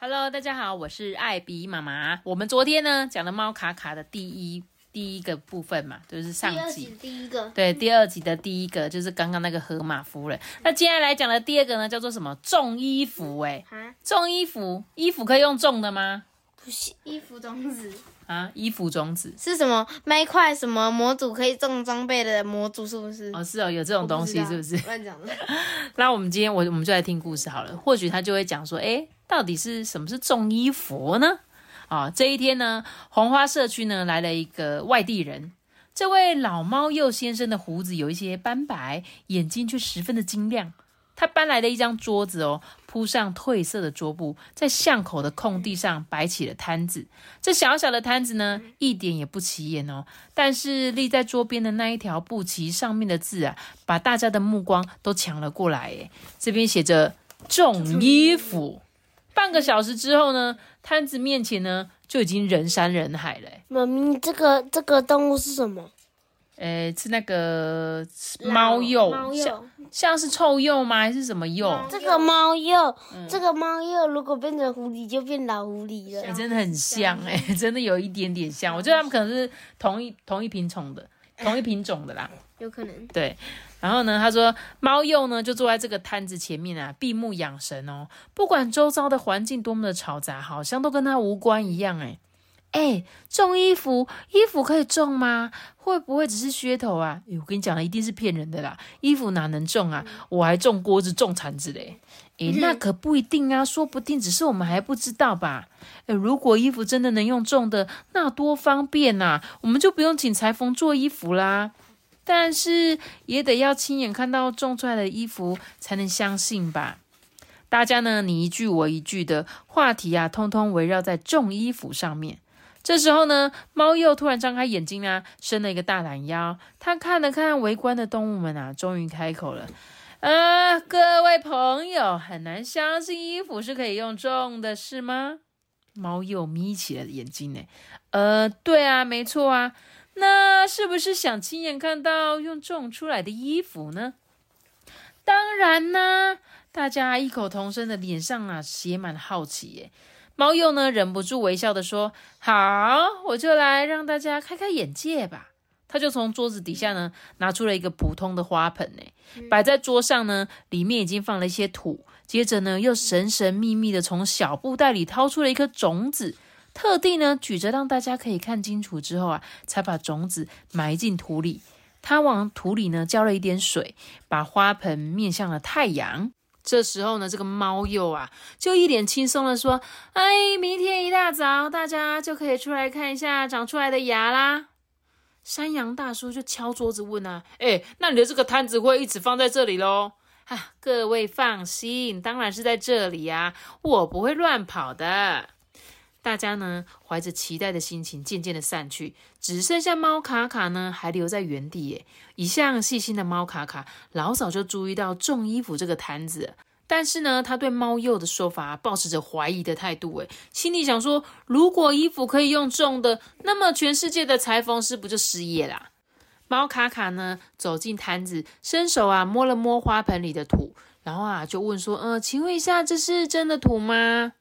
，Hello，大家好，我是艾比妈妈。我们昨天呢讲了猫卡卡的第一第一个部分嘛，就是上集第一个，对，第二集的第一个就是刚刚那个河马夫人。那接下来讲的第二个呢，叫做什么？种衣服？哎，种衣服，衣服可以用种的吗？不是，衣服种子啊，衣服种子是什么？卖块什么模组可以种装备的模组是不是？哦，是哦，有这种东西是不是？乱讲的。那我们今天我我们就来听故事好了，或许他就会讲说，哎，到底是什么是种衣服呢？啊，这一天呢，红花社区呢来了一个外地人，这位老猫鼬先生的胡子有一些斑白，眼睛却十分的晶亮。他搬来了一张桌子哦，铺上褪色的桌布，在巷口的空地上摆起了摊子。这小小的摊子呢，一点也不起眼哦，但是立在桌边的那一条布旗上面的字啊，把大家的目光都抢了过来。诶这边写着“种衣服”。半个小时之后呢，摊子面前呢就已经人山人海了。妈咪，这个这个动物是什么？呃，是那个猫鼬，像像是臭鼬吗？还是什么鼬？这个猫鼬，这个猫鼬如果变成狐狸，就变老狐狸了。真的很像，哎，真的有一点点像。我觉得他们可能是同一同一品种的，同一品种的啦。有可能。对，然后呢，他说猫鼬呢就坐在这个摊子前面啊，闭目养神哦，不管周遭的环境多么的嘈杂，好像都跟他无关一样，哎。哎，种衣服，衣服可以种吗？会不会只是噱头啊？哎，我跟你讲了，一定是骗人的啦！衣服哪能种啊？我还种锅子、种铲子嘞！哎，那可不一定啊，说不定只是我们还不知道吧？哎，如果衣服真的能用种的，那多方便呐！我们就不用请裁缝做衣服啦。但是也得要亲眼看到种出来的衣服，才能相信吧？大家呢，你一句我一句的话题啊，通通围绕在种衣服上面。这时候呢，猫又突然张开眼睛啊，伸了一个大懒腰。它看了看围观的动物们啊，终于开口了：“啊，各位朋友，很难相信衣服是可以用种的，是吗？”猫又眯起了眼睛呢。呃，对啊，没错啊。那是不是想亲眼看到用种出来的衣服呢？当然呢，大家异口同声的脸上啊，写满好奇耶。猫鼬呢，忍不住微笑的说：“好，我就来让大家开开眼界吧。”他就从桌子底下呢，拿出了一个普通的花盆，呢，摆在桌上呢，里面已经放了一些土。接着呢，又神神秘秘的从小布袋里掏出了一颗种子，特地呢举着让大家可以看清楚之后啊，才把种子埋进土里。他往土里呢浇了一点水，把花盆面向了太阳。这时候呢，这个猫鼬啊，就一脸轻松的说：“哎，明天一大早，大家就可以出来看一下长出来的牙啦。”山羊大叔就敲桌子问啊：“哎，那你的这个摊子会一直放在这里喽？”哈，各位放心，当然是在这里呀，我不会乱跑的。大家呢，怀着期待的心情渐渐的散去，只剩下猫卡卡呢，还留在原地。耶，一向细心的猫卡卡老早就注意到重衣服这个摊子，但是呢，他对猫鼬的说法保持着怀疑的态度。诶，心里想说，如果衣服可以用重的，那么全世界的裁缝师不就失业啦？猫卡卡呢，走进摊子，伸手啊摸了摸花盆里的土，然后啊就问说：“呃，请问一下，这是真的土吗？”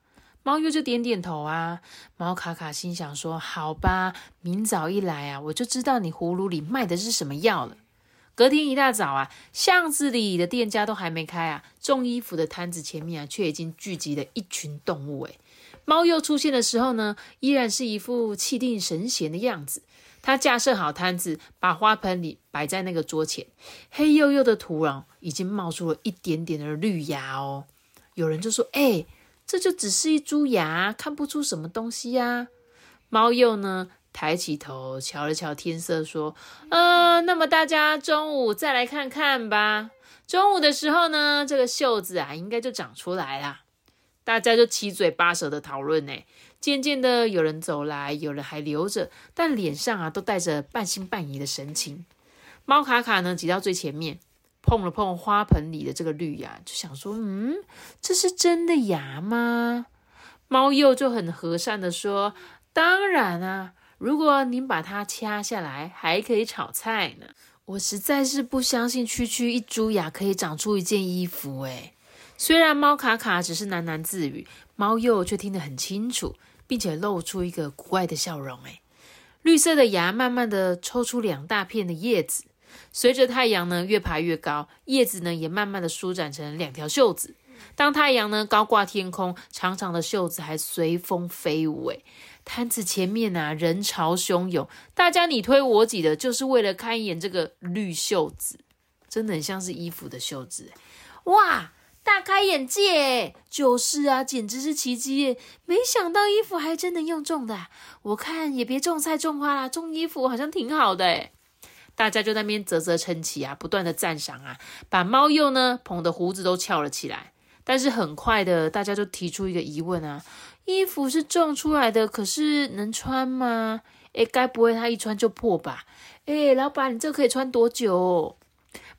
猫又就点点头啊，猫卡卡心想说：“好吧，明早一来啊，我就知道你葫芦里卖的是什么药了。”隔天一大早啊，巷子里的店家都还没开啊，种衣服的摊子前面啊，却已经聚集了一群动物。诶猫又出现的时候呢，依然是一副气定神闲的样子。它架设好摊子，把花盆里摆在那个桌前，黑黝黝的土壤已经冒出了一点点的绿芽哦。有人就说：“哎。”这就只是一株芽，看不出什么东西呀。猫鼬呢，抬起头瞧了瞧天色，说：“嗯，那么大家中午再来看看吧。中午的时候呢，这个袖子啊，应该就长出来了。”大家就七嘴八舌的讨论呢。渐渐的，有人走来，有人还留着，但脸上啊都带着半信半疑的神情。猫卡卡呢挤到最前面，碰了碰花盆里的这个绿芽，就想说：“嗯，这是真的芽吗？”猫鼬就很和善的说：“当然啊，如果您把它掐下来，还可以炒菜呢。”我实在是不相信区区一株芽可以长出一件衣服诶虽然猫卡卡只是喃喃自语，猫鼬却听得很清楚，并且露出一个古怪的笑容。诶绿色的芽慢慢的抽出两大片的叶子，随着太阳呢越爬越高，叶子呢也慢慢的舒展成两条袖子。当太阳呢高挂天空，长长的袖子还随风飞舞。诶摊子前面啊，人潮汹涌，大家你推我挤的，就是为了看一眼这个绿袖子，真的很像是衣服的袖子。哇，大开眼界！就是啊，简直是奇迹耶！没想到衣服还真能用种的。我看也别种菜种花啦，种衣服好像挺好的诶大家就在那边啧啧称奇啊，不断的赞赏啊，把猫鼬呢捧的胡子都翘了起来。但是很快的，大家就提出一个疑问啊。衣服是种出来的，可是能穿吗？诶，该不会它一穿就破吧？诶，老板，你这可以穿多久？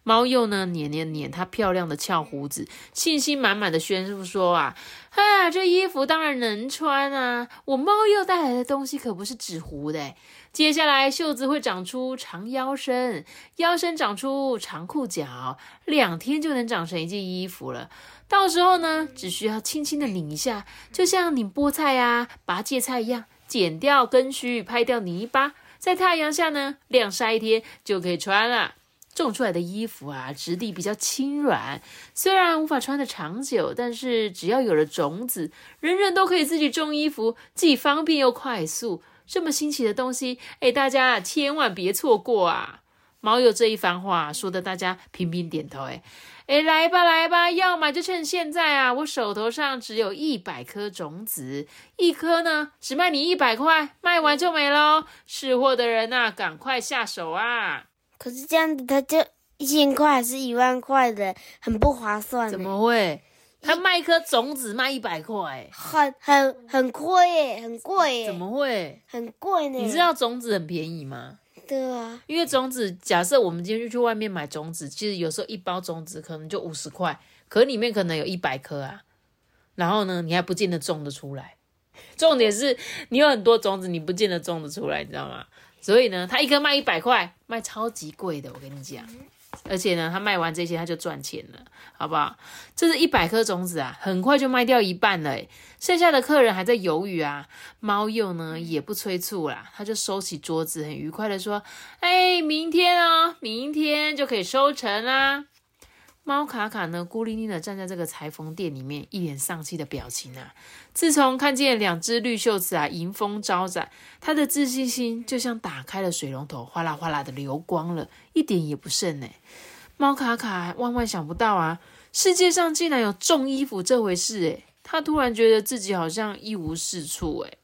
猫鼬呢，捻捻捻它漂亮的翘胡子，信心满满的宣布说啊，哈，这衣服当然能穿啊！我猫鼬带来的东西可不是纸糊的。接下来袖子会长出长腰身，腰身长出长裤脚，两天就能长成一件衣服了。到时候呢，只需要轻轻的拧一下，就像拧菠菜呀、拔芥菜一样，剪掉根须，拍掉泥巴，在太阳下呢晾晒一天就可以穿了。种出来的衣服啊，质地比较轻软，虽然无法穿得长久，但是只要有了种子，人人都可以自己种衣服，既方便又快速。这么新奇的东西，哎，大家千万别错过啊！毛友这一番话说的，大家频频点头，哎。哎，来吧，来吧，要买就趁现在啊！我手头上只有一百颗种子，一颗呢只卖你一百块，卖完就没喽。识货的人呐，赶快下手啊！可是这样子，他就一千块还是一万块的，很不划算。怎么会？他卖一颗种子卖一百块，很很很贵耶，很贵耶！怎么会？很贵呢？你知道种子很便宜吗？对啊，因为种子，假设我们今天就去外面买种子，其实有时候一包种子可能就五十块，可里面可能有一百颗啊。然后呢，你还不见得种得出来。重点是你有很多种子，你不见得种得出来，你知道吗？所以呢，它一颗卖一百块，卖超级贵的，我跟你讲。而且呢，他卖完这些他就赚钱了，好不好？这是一百颗种子啊，很快就卖掉一半了，剩下的客人还在犹豫啊。猫鼬呢也不催促啦，他就收起桌子，很愉快的说：“哎，明天哦，明天就可以收成啦。”猫卡卡呢，孤零零的站在这个裁缝店里面，一脸丧气的表情啊。自从看见两只绿袖子啊迎风招展，他的自信心就像打开了水龙头，哗啦哗啦的流光了，一点也不剩呢。猫卡卡万万想不到啊，世界上竟然有种衣服这回事诶他突然觉得自己好像一无是处诶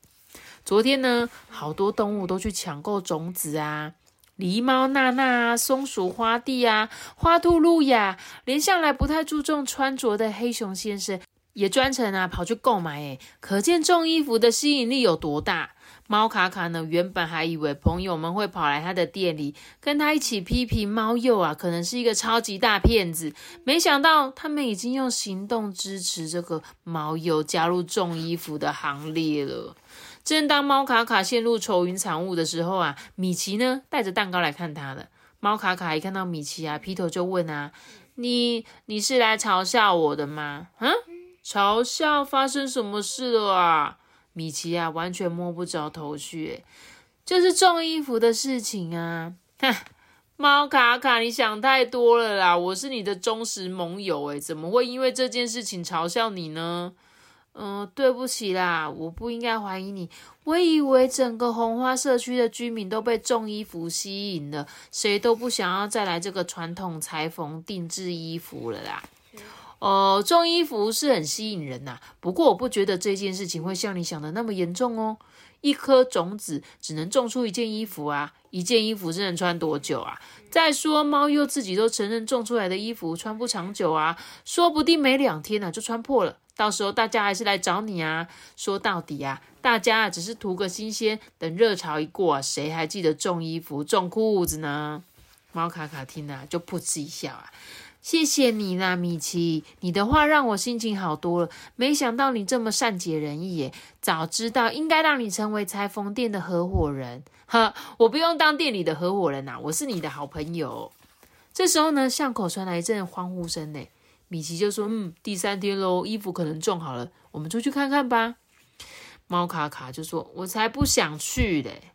昨天呢，好多动物都去抢购种子啊。狸猫娜娜啊，松鼠花蒂啊，花兔露雅，连向来不太注重穿着的黑熊先生也专程啊跑去购买，诶可见种衣服的吸引力有多大。猫卡卡呢，原本还以为朋友们会跑来他的店里跟他一起批评猫鼬啊，可能是一个超级大骗子，没想到他们已经用行动支持这个猫鼬加入种衣服的行列了。正当猫卡卡陷入愁云惨雾的时候啊，米奇呢带着蛋糕来看他了。猫卡卡一看到米奇啊，劈头就问啊：“你你是来嘲笑我的吗？嗯，嘲笑？发生什么事了啊？”米奇啊，完全摸不着头绪。就是种衣服的事情啊。哼，猫卡卡，你想太多了啦！我是你的忠实盟友，诶怎么会因为这件事情嘲笑你呢？嗯，对不起啦，我不应该怀疑你。我以为整个红花社区的居民都被种衣服吸引了，谁都不想要再来这个传统裁缝定制衣服了啦。哦，种衣服是很吸引人呐，不过我不觉得这件事情会像你想的那么严重哦。一颗种子只能种出一件衣服啊，一件衣服是能穿多久啊？再说猫又自己都承认种出来的衣服穿不长久啊，说不定没两天呢就穿破了。到时候大家还是来找你啊。说到底啊，大家只是图个新鲜，等热潮一过，谁还记得种衣服、种裤子呢？猫卡卡听了就噗嗤一笑啊。谢谢你啦，米奇，你的话让我心情好多了。没想到你这么善解人意耶，早知道应该让你成为裁缝店的合伙人。哈，我不用当店里的合伙人呐，我是你的好朋友。这时候呢，巷口传来一阵欢呼声呢。米奇就说：“嗯，第三天喽，衣服可能种好了，我们出去看看吧。”猫卡卡就说：“我才不想去嘞！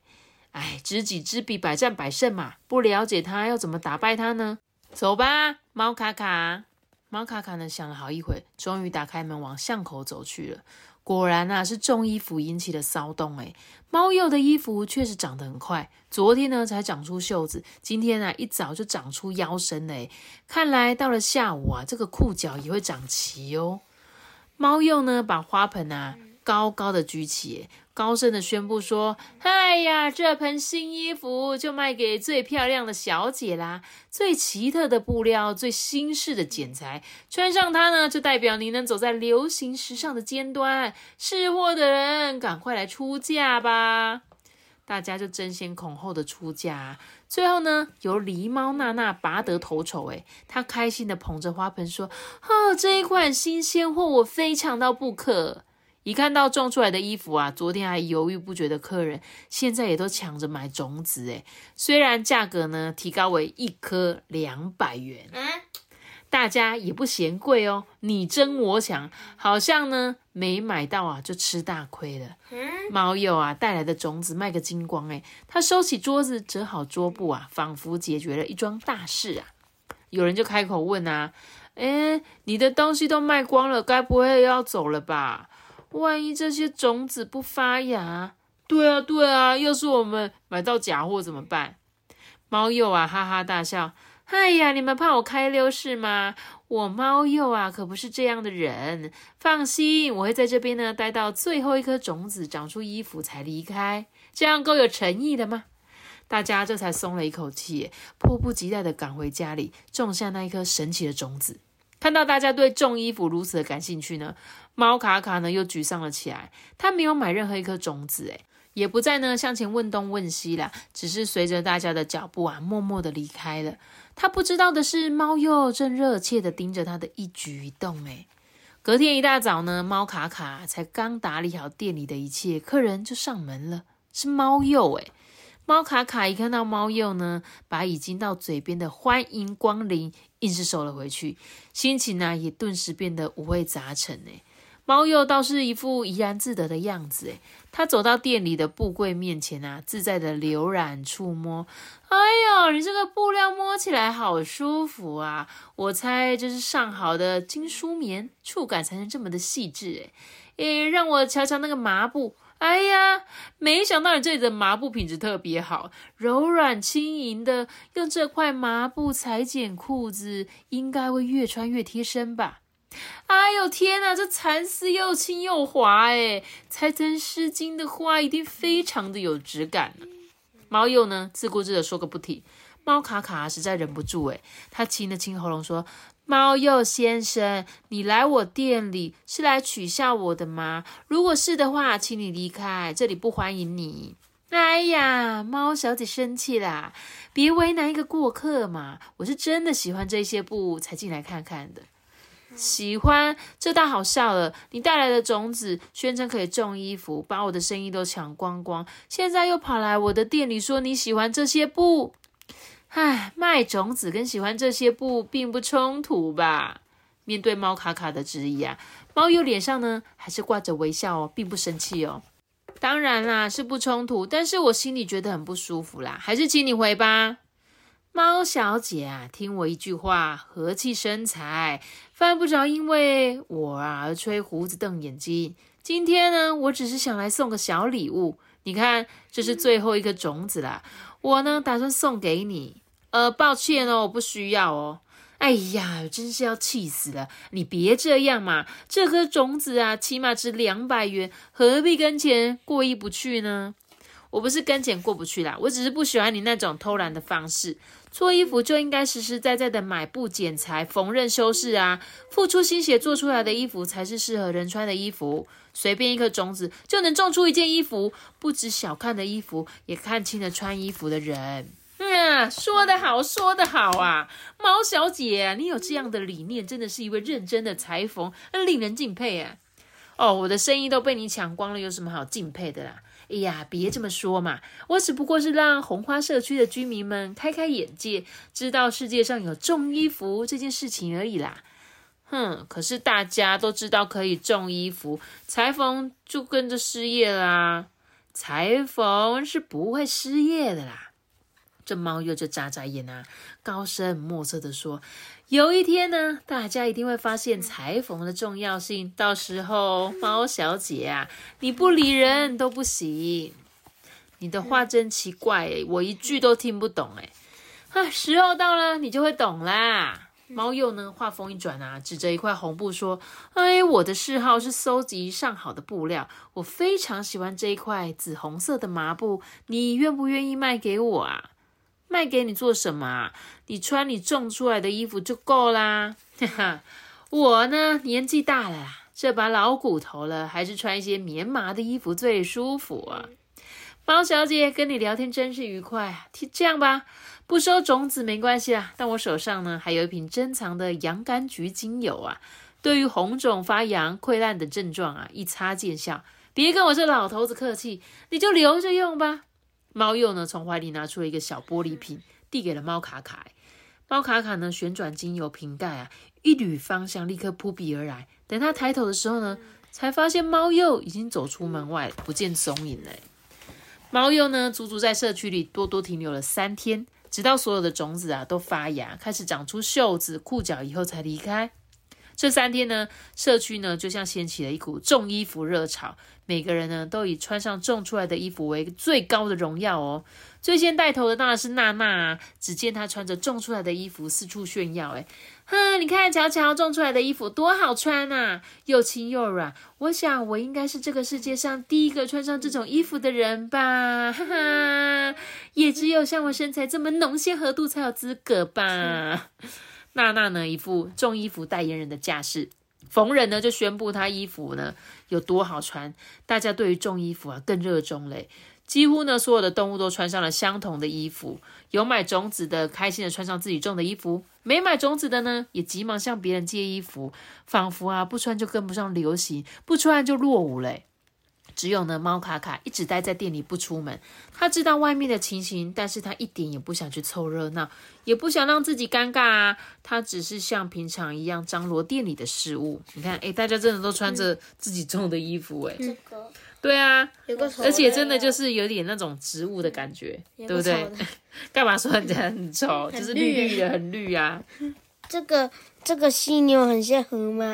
哎，知己知彼，百战百胜嘛。不了解他，要怎么打败他呢？”走吧，猫卡卡。猫卡卡呢，想了好一会，终于打开门往巷口走去了。果然啊，是重衣服引起的骚动。哎，猫鼬的衣服确实长得很快，昨天呢才长出袖子，今天啊一早就长出腰身了。看来到了下午啊，这个裤脚也会长齐哦。猫鼬呢，把花盆啊高高的举起。高声的宣布说：“哎呀，这盆新衣服就卖给最漂亮的小姐啦！最奇特的布料，最新式的剪裁，穿上它呢，就代表你能走在流行时尚的尖端。识货的人，赶快来出价吧！”大家就争先恐后的出价。最后呢，由狸猫娜娜拔得头筹。诶，她开心的捧着花盆说：“哦，这一款新鲜货，我非抢到不可。”一看到种出来的衣服啊，昨天还犹豫不决的客人，现在也都抢着买种子诶虽然价格呢提高为一颗两百元，嗯大家也不嫌贵哦。你争我抢，好像呢没买到啊就吃大亏了。嗯猫友啊带来的种子卖个精光诶他收起桌子，折好桌布啊，仿佛解决了一桩大事啊。有人就开口问啊，哎，你的东西都卖光了，该不会要走了吧？万一这些种子不发芽，对啊，对啊，要是我们买到假货怎么办？猫鼬啊，哈哈大笑。哎呀，你们怕我开溜是吗？我猫鼬啊，可不是这样的人。放心，我会在这边呢，待到最后一颗种子长出衣服才离开。这样够有诚意的吗？大家这才松了一口气，迫不及待的赶回家里，种下那一颗神奇的种子。看到大家对种衣服如此的感兴趣呢，猫卡卡呢又沮丧了起来。他没有买任何一颗种子，诶也不再呢向前问东问西了，只是随着大家的脚步啊，默默的离开了。他不知道的是，猫又正热切的盯着他的一举一动。诶隔天一大早呢，猫卡卡才刚打理好店里的一切，客人就上门了，是猫鼬。诶猫卡卡一看到猫鼬呢，把已经到嘴边的欢迎光临硬是收了回去，心情呢也顿时变得五味杂陈呢。猫鼬倒是一副怡然自得的样子，诶他走到店里的布柜面前啊，自在的浏览触摸。哎呦，你这个布料摸起来好舒服啊！我猜这是上好的金梳棉，触感才能这么的细致，诶诶让我瞧瞧那个麻布。哎呀，没想到你这里的麻布品质特别好，柔软轻盈的，用这块麻布裁剪裤子，应该会越穿越贴身吧？哎呦天哪，这蚕丝又轻又滑，哎，裁成丝巾的话，一定非常的有质感。猫鼬呢，自顾自的说个不停。猫卡卡实在忍不住，哎，他清了清喉咙说。猫鼬先生，你来我店里是来取笑我的吗？如果是的话，请你离开，这里不欢迎你。哎呀，猫小姐生气啦！别为难一个过客嘛！我是真的喜欢这些布才进来看看的。喜欢？这倒好笑了。你带来的种子，宣称可以种衣服，把我的生意都抢光光，现在又跑来我的店里说你喜欢这些布。唉，卖种子跟喜欢这些布并不冲突吧？面对猫卡卡的质疑啊，猫友脸上呢还是挂着微笑哦，并不生气哦。当然啦，是不冲突，但是我心里觉得很不舒服啦，还是请你回吧。猫小姐啊，听我一句话，和气生财，犯不着因为我啊而吹胡子瞪眼睛。今天呢，我只是想来送个小礼物，你看，这是最后一个种子啦。我呢，打算送给你。呃，抱歉哦，我不需要哦。哎呀，真是要气死了！你别这样嘛，这颗种子啊，起码值两百元，何必跟钱过意不去呢？我不是跟钱过不去啦，我只是不喜欢你那种偷懒的方式。做衣服就应该实实在在的买布、剪裁、缝纫、修饰啊，付出心血做出来的衣服才是适合人穿的衣服。随便一颗种子就能种出一件衣服，不止小看的衣服，也看清了穿衣服的人。嗯，说得好，说得好啊，毛小姐，你有这样的理念，真的是一位认真的裁缝，令人敬佩啊。哦，我的生意都被你抢光了，有什么好敬佩的啦？哎呀，别这么说嘛，我只不过是让红花社区的居民们开开眼界，知道世界上有种衣服这件事情而已啦。哼，可是大家都知道可以种衣服，裁缝就跟着失业啦。裁缝是不会失业的啦。这猫又就眨眨眼啊，高深莫测的说。有一天呢，大家一定会发现裁缝的重要性。到时候，猫小姐啊，你不理人都不行。你的话真奇怪，我一句都听不懂哎。啊，时候到了，你就会懂啦。猫鼬呢，话锋一转啊，指着一块红布说：“哎，我的嗜好是搜集上好的布料，我非常喜欢这一块紫红色的麻布，你愿不愿意卖给我啊？”卖给你做什么啊？你穿你种出来的衣服就够啦。哈哈，我呢年纪大了，这把老骨头了，还是穿一些棉麻的衣服最舒服啊。猫小姐跟你聊天真是愉快。这样吧，不收种子没关系啊，但我手上呢还有一瓶珍藏的洋甘菊精油啊，对于红肿发痒、溃烂等症状啊，一擦见效。别跟我这老头子客气，你就留着用吧。猫鼬呢，从怀里拿出了一个小玻璃瓶，递给了猫卡卡。猫卡卡呢，旋转精油瓶盖啊，一缕芳香立刻扑鼻而来。等他抬头的时候呢，才发现猫鼬已经走出门外，不见踪影了。猫鼬呢，足足在社区里多多停留了三天，直到所有的种子啊都发芽，开始长出袖子、裤脚以后才离开。这三天呢，社区呢就像掀起了一股种衣服热潮，每个人呢都以穿上种出来的衣服为最高的荣耀哦。最先带头的当然是娜娜，只见她穿着种出来的衣服四处炫耀，哎，哼，你看，瞧瞧，种出来的衣服多好穿啊，又轻又软。我想我应该是这个世界上第一个穿上这种衣服的人吧，哈哈，也只有像我身材这么浓鲜合度才有资格吧。娜娜呢，一副种衣服代言人的架势。逢人呢，就宣布她衣服呢有多好穿。大家对于种衣服啊更热衷嘞。几乎呢，所有的动物都穿上了相同的衣服。有买种子的，开心的穿上自己种的衣服；没买种子的呢，也急忙向别人借衣服，仿佛啊不穿就跟不上流行，不穿就落伍嘞。只有呢，猫卡卡一直待在店里不出门。他知道外面的情形，但是他一点也不想去凑热闹，也不想让自己尴尬啊。他只是像平常一样张罗店里的事物。你看，哎，大家真的都穿着自己种的衣服，哎，对啊，有个而且真的就是有点那种植物的感觉，对不对？干嘛说人家很丑？就是绿绿的，很绿啊。这个这个犀牛很像河马。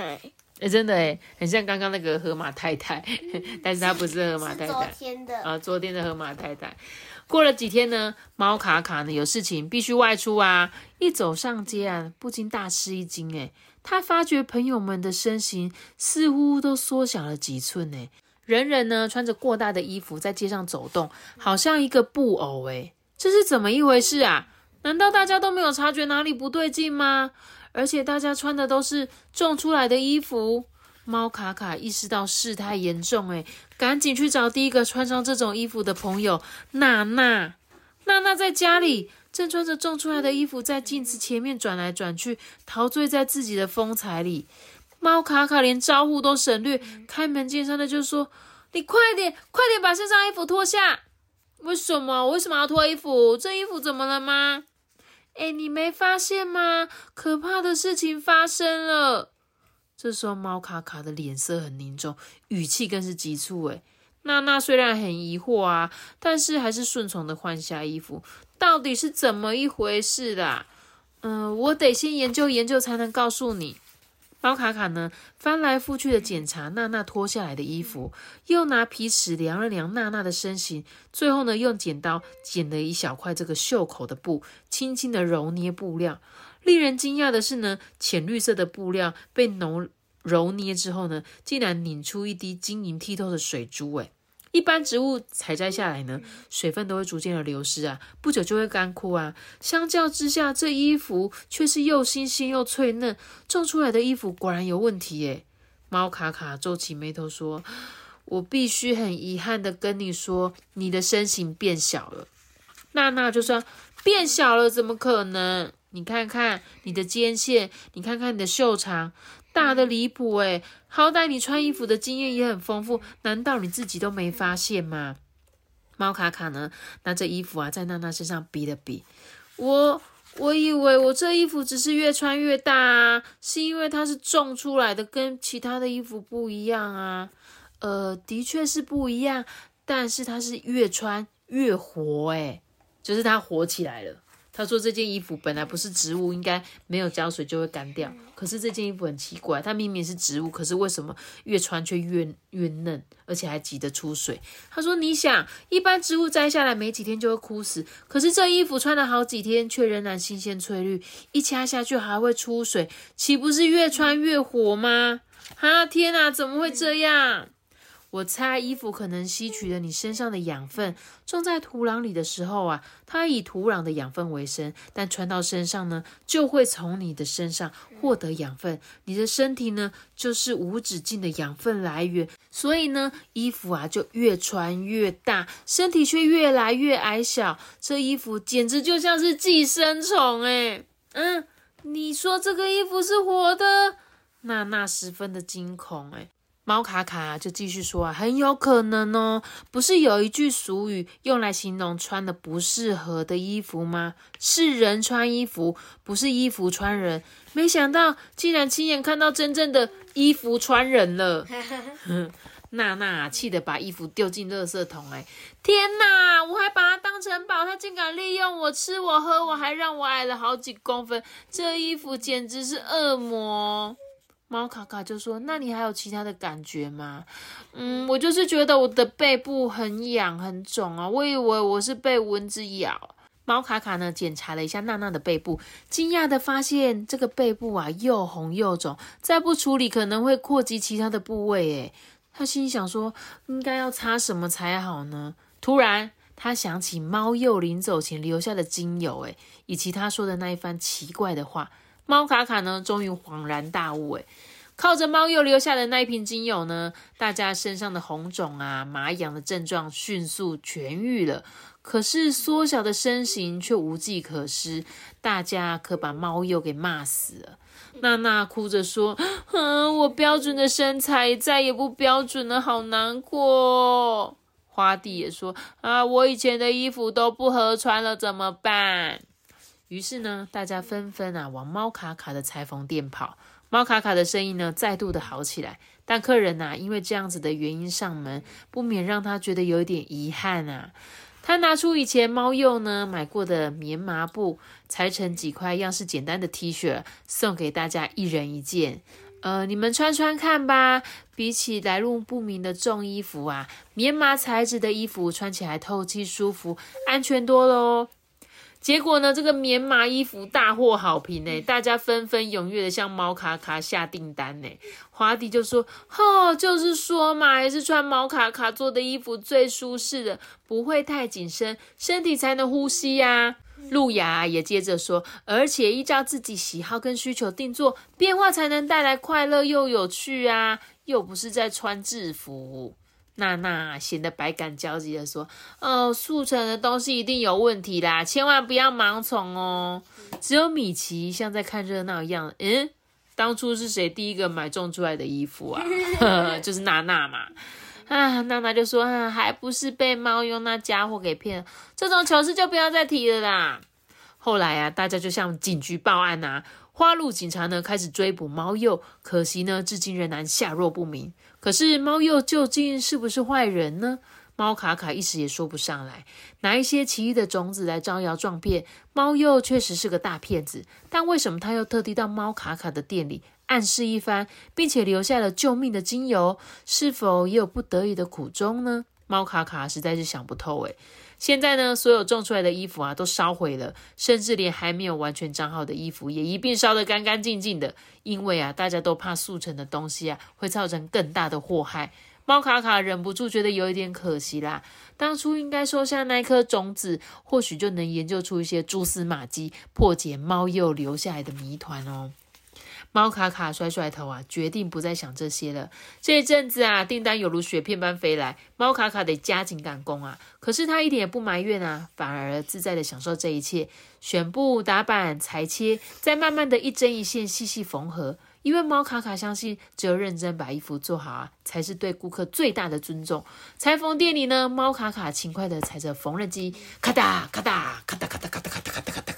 哎，真的哎，很像刚刚那个河马太太，但是它不是河马太太，昨天的啊，昨天的河马太太。过了几天呢，猫卡卡呢有事情必须外出啊，一走上街啊，不禁大吃一惊哎，他发觉朋友们的身形似乎都缩小了几寸哎，人人呢穿着过大的衣服在街上走动，好像一个布偶哎，这是怎么一回事啊？难道大家都没有察觉哪里不对劲吗？而且大家穿的都是种出来的衣服，猫卡卡意识到事态严重，诶赶紧去找第一个穿上这种衣服的朋友娜娜。娜娜在家里正穿着种出来的衣服，在镜子前面转来转去，陶醉在自己的风采里。猫卡卡连招呼都省略，开门见山的就说：“你快点，快点把身上衣服脱下！为什么？为什么要脱衣服？这衣服怎么了吗？”哎，你没发现吗？可怕的事情发生了。这时候，猫卡卡的脸色很凝重，语气更是急促。哎，娜娜虽然很疑惑啊，但是还是顺从的换下衣服。到底是怎么一回事啦？嗯，我得先研究研究，才能告诉你。猫卡卡呢，翻来覆去的检查娜娜脱下来的衣服，又拿皮尺量了量娜娜的身形，最后呢，用剪刀剪了一小块这个袖口的布，轻轻的揉捏布料。令人惊讶的是呢，浅绿色的布料被揉揉捏之后呢，竟然拧出一滴晶莹剔透的水珠。诶一般植物采摘下来呢，水分都会逐渐的流失啊，不久就会干枯啊。相较之下，这衣服却是又新鲜又脆嫩，种出来的衣服果然有问题耶。猫卡卡皱起眉头说：“我必须很遗憾的跟你说，你的身形变小了。”娜娜就说：“变小了，怎么可能？你看看你的肩线，你看看你的袖长，大的离谱诶好歹你穿衣服的经验也很丰富，难道你自己都没发现吗？”猫卡卡呢，拿着衣服啊，在娜娜身上比了比，我。我以为我这衣服只是越穿越大啊，是因为它是种出来的，跟其他的衣服不一样啊。呃，的确是不一样，但是它是越穿越活，诶就是它活起来了。他说：“这件衣服本来不是植物，应该没有浇水就会干掉。可是这件衣服很奇怪，它明明是植物，可是为什么越穿却越越嫩，而且还挤得出水？”他说：“你想，一般植物摘下来没几天就会枯死，可是这衣服穿了好几天，却仍然新鲜翠绿，一掐下去还会出水，岂不是越穿越活吗？”啊，天哪，怎么会这样？我猜衣服可能吸取了你身上的养分，种在土壤里的时候啊，它以土壤的养分为生，但穿到身上呢，就会从你的身上获得养分。你的身体呢，就是无止境的养分来源，所以呢，衣服啊就越穿越大，身体却越来越矮小。这衣服简直就像是寄生虫哎！嗯，你说这个衣服是活的？娜娜十分的惊恐哎。猫卡卡就继续说啊，很有可能哦，不是有一句俗语用来形容穿的不适合的衣服吗？是人穿衣服，不是衣服穿人。没想到竟然亲眼看到真正的衣服穿人了。娜娜气得把衣服丢进垃圾桶。哎，天哪！我还把它当成宝，它竟敢利用我吃我喝我，还让我矮了好几公分。这衣服简直是恶魔。猫卡卡就说：“那你还有其他的感觉吗？”嗯，我就是觉得我的背部很痒很肿啊，我以为我是被蚊子咬。猫卡卡呢，检查了一下娜娜的背部，惊讶的发现这个背部啊又红又肿，再不处理可能会扩及其他的部位。诶，他心想说：“应该要擦什么才好呢？”突然，他想起猫幼临走前留下的精油，诶，以及他说的那一番奇怪的话。猫卡卡呢，终于恍然大悟，诶靠着猫又留下的那一瓶精油呢，大家身上的红肿啊、麻痒的症状迅速痊愈了。可是缩小的身形却无计可施，大家可把猫又给骂死了。娜娜哭着说：“嗯，我标准的身材再也不标准了，好难过。”花弟也说：“啊，我以前的衣服都不合穿了，怎么办？”于是呢，大家纷纷啊往猫卡卡的裁缝店跑。猫卡卡的生意呢再度的好起来，但客人呐因为这样子的原因上门，不免让他觉得有点遗憾啊。他拿出以前猫鼬呢买过的棉麻布，裁成几块样式简单的 T 恤，送给大家一人一件。呃，你们穿穿看吧。比起来路不明的重衣服啊，棉麻材质的衣服穿起来透气舒服，安全多了哦。结果呢，这个棉麻衣服大获好评呢，大家纷纷踊跃的向猫卡卡下订单呢。华迪就说：“哦，就是说嘛，还是穿猫卡卡做的衣服最舒适的，不会太紧身，身体才能呼吸呀。”路亚也接着说：“而且依照自己喜好跟需求定做，变化才能带来快乐又有趣啊，又不是在穿制服。”娜娜显得百感交集的说：“哦，速成的东西一定有问题啦，千万不要盲从哦。”只有米奇像在看热闹一样。嗯，当初是谁第一个买种出来的衣服啊？就是娜娜嘛。啊，娜娜就说：“啊，还不是被猫用那家伙给骗了？这种糗事就不要再提了啦。”后来啊，大家就向警局报案呐。花鹿警察呢开始追捕猫鼬，可惜呢，至今仍然下落不明。可是猫鼬究竟是不是坏人呢？猫卡卡一时也说不上来。拿一些奇异的种子来招摇撞骗，猫鼬确实是个大骗子。但为什么他又特地到猫卡卡的店里暗示一番，并且留下了救命的精油？是否也有不得已的苦衷呢？猫卡卡实在是想不透诶现在呢，所有种出来的衣服啊都烧毁了，甚至连还没有完全长好的衣服也一并烧得干干净净的。因为啊，大家都怕速成的东西啊会造成更大的祸害。猫卡卡忍不住觉得有一点可惜啦。当初应该收下那颗种子，或许就能研究出一些蛛丝马迹，破解猫鼬留下来的谜团哦。猫卡卡甩甩头啊，决定不再想这些了。这一阵子啊，订单犹如雪片般飞来，猫卡卡得加紧赶工啊。可是他一点也不埋怨啊，反而自在的享受这一切，选布、打板、裁切，再慢慢的一针一线细细缝合。因为猫卡卡相信，只有认真把衣服做好啊，才是对顾客最大的尊重。裁缝店里呢，猫卡卡勤快的踩着缝纫机，咔哒咔哒咔哒咔哒咔哒咔哒咔哒咔哒。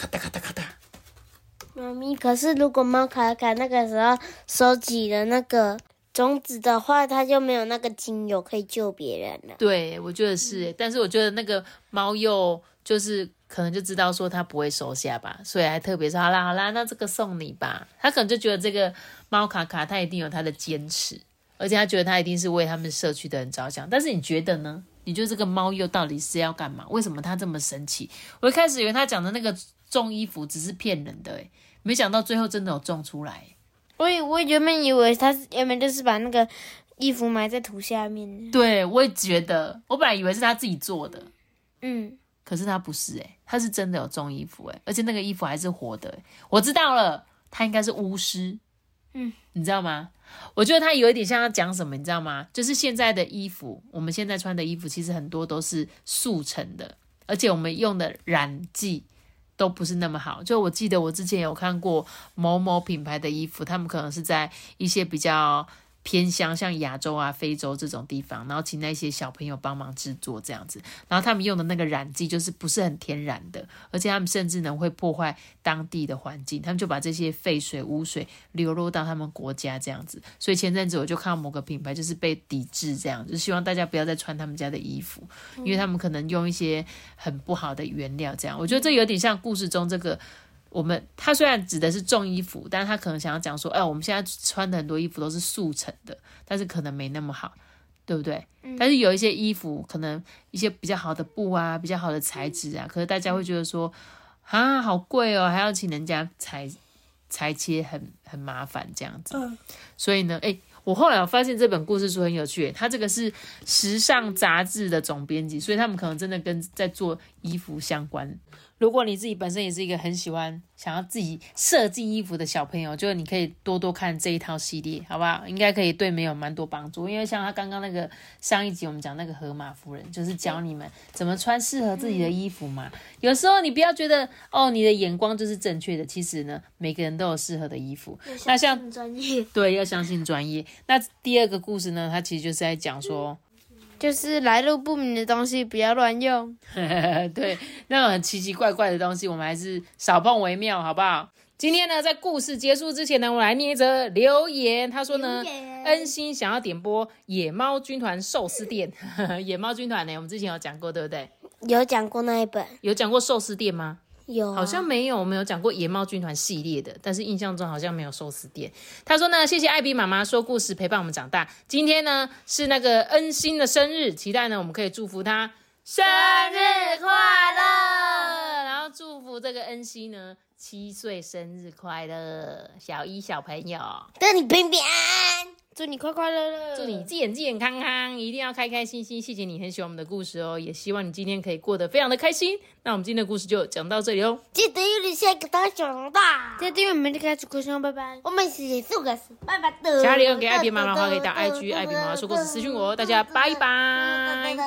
妈咪，可是如果猫卡卡那个时候收集了那个种子的话，它就没有那个精油可以救别人了。对，我觉得是，但是我觉得那个猫又就是可能就知道说它不会收下吧，所以还特别说好啦好啦，那这个送你吧。他可能就觉得这个猫卡卡它一定有它的坚持，而且他觉得他一定是为他们社区的人着想。但是你觉得呢？你觉得这个猫又到底是要干嘛？为什么它这么神奇？我一开始以为他讲的那个种衣服只是骗人的、欸，没想到最后真的有种出来。我以我原本以为他是原本就是把那个衣服埋在土下面。对，我也觉得，我本来以为是他自己做的，嗯，可是他不是诶、他是真的有种衣服诶、而且那个衣服还是活的、欸。我知道了，他应该是巫师，嗯，你知道吗？我觉得他有一点像要讲什么，你知道吗？就是现在的衣服，我们现在穿的衣服其实很多都是速成的，而且我们用的染剂都不是那么好。就我记得我之前有看过某某品牌的衣服，他们可能是在一些比较。偏乡像亚洲啊、非洲这种地方，然后请那些小朋友帮忙制作这样子，然后他们用的那个染剂就是不是很天然的，而且他们甚至呢会破坏当地的环境，他们就把这些废水、污水流入到他们国家这样子。所以前阵子我就看到某个品牌就是被抵制这样，就希望大家不要再穿他们家的衣服，因为他们可能用一些很不好的原料这样。我觉得这有点像故事中这个。我们他虽然指的是重衣服，但是他可能想要讲说，哎，我们现在穿的很多衣服都是速成的，但是可能没那么好，对不对？但是有一些衣服，可能一些比较好的布啊，比较好的材质啊，可是大家会觉得说，啊，好贵哦，还要请人家裁裁切，很很麻烦这样子。所以呢，哎。我后来我发现这本故事书很有趣，它这个是时尚杂志的总编辑，所以他们可能真的跟在做衣服相关。如果你自己本身也是一个很喜欢想要自己设计衣服的小朋友，就是你可以多多看这一套系列，好不好？应该可以对没有蛮多帮助。因为像他刚刚那个上一集我们讲那个河马夫人，就是教你们怎么穿适合自己的衣服嘛。有时候你不要觉得哦，你的眼光就是正确的，其实呢，每个人都有适合的衣服。那像专业，对，要相信专业。那第二个故事呢，它其实就是在讲说。就是来路不明的东西不要乱用。对，那种很奇奇怪怪的东西，我们还是少碰为妙，好不好？今天呢，在故事结束之前呢，我来念一则留言。他说呢，恩心想要点播野猫军团寿司店。野猫军团呢，我们之前有讲过，对不对？有讲过那一本，有讲过寿司店吗？有、啊，好像没有，我们有讲过野猫军团系列的，但是印象中好像没有寿司店。他说呢，谢谢艾比妈妈说故事陪伴我们长大。今天呢是那个恩心的生日，期待呢我们可以祝福他生日快乐，然后祝福这个恩心呢七岁生日快乐，小一小朋友，祝你平平安安，祝你快快乐乐，祝你健健康康，一定要开开心心。谢谢你很喜欢我们的故事哦，也希望你今天可以过得非常的开心。那我们今天的故事就讲到这里哦。记得有你下一个大熊大，记得我们的开始故事拜拜。我们是四个是拜拜的。家里有给艾比妈妈的话，可以打 IG 艾比妈妈说故事私讯我，大家拜拜。